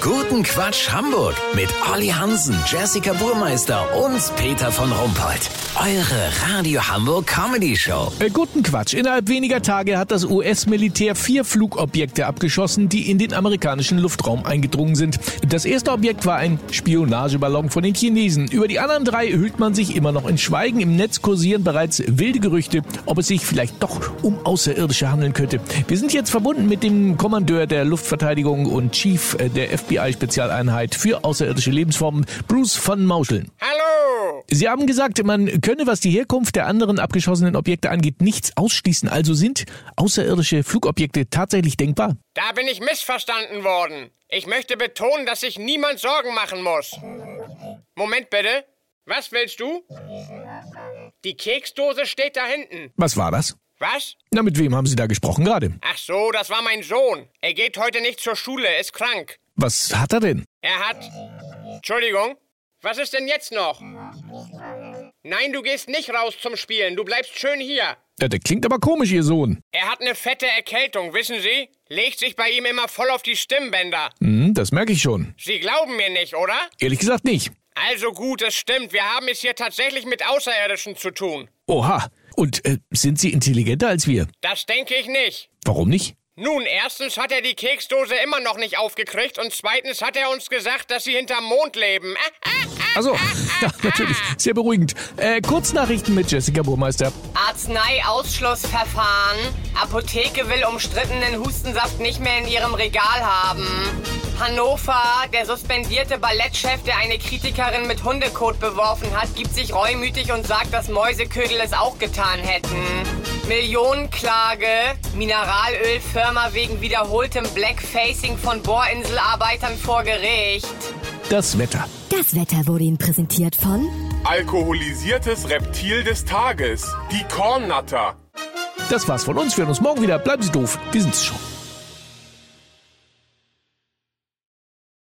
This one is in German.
Guten Quatsch Hamburg mit Olli Hansen, Jessica Burmeister und Peter von Rumpold. Eure Radio Hamburg Comedy Show. Äh, guten Quatsch. Innerhalb weniger Tage hat das US-Militär vier Flugobjekte abgeschossen, die in den amerikanischen Luftraum eingedrungen sind. Das erste Objekt war ein Spionageballon von den Chinesen. Über die anderen drei hüllt man sich immer noch in Schweigen. Im Netz kursieren bereits wilde Gerüchte, ob es sich vielleicht doch um Außerirdische handeln könnte. Wir sind jetzt verbunden mit dem Kommandeur der Luftverteidigung und Chief äh, der FBI-Spezialeinheit für außerirdische Lebensformen, Bruce von Mauscheln. Hallo! Sie haben gesagt, man könne, was die Herkunft der anderen abgeschossenen Objekte angeht, nichts ausschließen. Also sind außerirdische Flugobjekte tatsächlich denkbar? Da bin ich missverstanden worden. Ich möchte betonen, dass sich niemand Sorgen machen muss. Moment bitte. Was willst du? Die Keksdose steht da hinten. Was war das? Was? Na, mit wem haben Sie da gesprochen gerade? Ach so, das war mein Sohn. Er geht heute nicht zur Schule, ist krank. Was hat er denn? Er hat. Entschuldigung. Was ist denn jetzt noch? Nein, du gehst nicht raus zum Spielen. Du bleibst schön hier. Ja, der klingt aber komisch, Ihr Sohn. Er hat eine fette Erkältung, wissen Sie? Legt sich bei ihm immer voll auf die Stimmbänder. Hm, das merke ich schon. Sie glauben mir nicht, oder? Ehrlich gesagt nicht. Also gut, es stimmt. Wir haben es hier tatsächlich mit Außerirdischen zu tun. Oha. Und äh, sind Sie intelligenter als wir? Das denke ich nicht. Warum nicht? Nun, erstens hat er die Keksdose immer noch nicht aufgekriegt und zweitens hat er uns gesagt, dass sie hinterm Mond leben. Also, ja, natürlich. Sehr beruhigend. Äh, Kurznachrichten mit Jessica Burmeister. Arzneiausschlussverfahren. Apotheke will umstrittenen Hustensaft nicht mehr in ihrem Regal haben. Hannover, der suspendierte Ballettchef, der eine Kritikerin mit Hundekot beworfen hat, gibt sich reumütig und sagt, dass Mäuseködel es auch getan hätten. Millionenklage, Mineralölfirma wegen wiederholtem Blackfacing von Bohrinselarbeitern vor Gericht. Das Wetter. Das Wetter wurde Ihnen präsentiert von Alkoholisiertes Reptil des Tages. Die Kornnatter. Das war's von uns. Wir hören uns morgen wieder. Bleiben Sie doof. Wir sind's schon.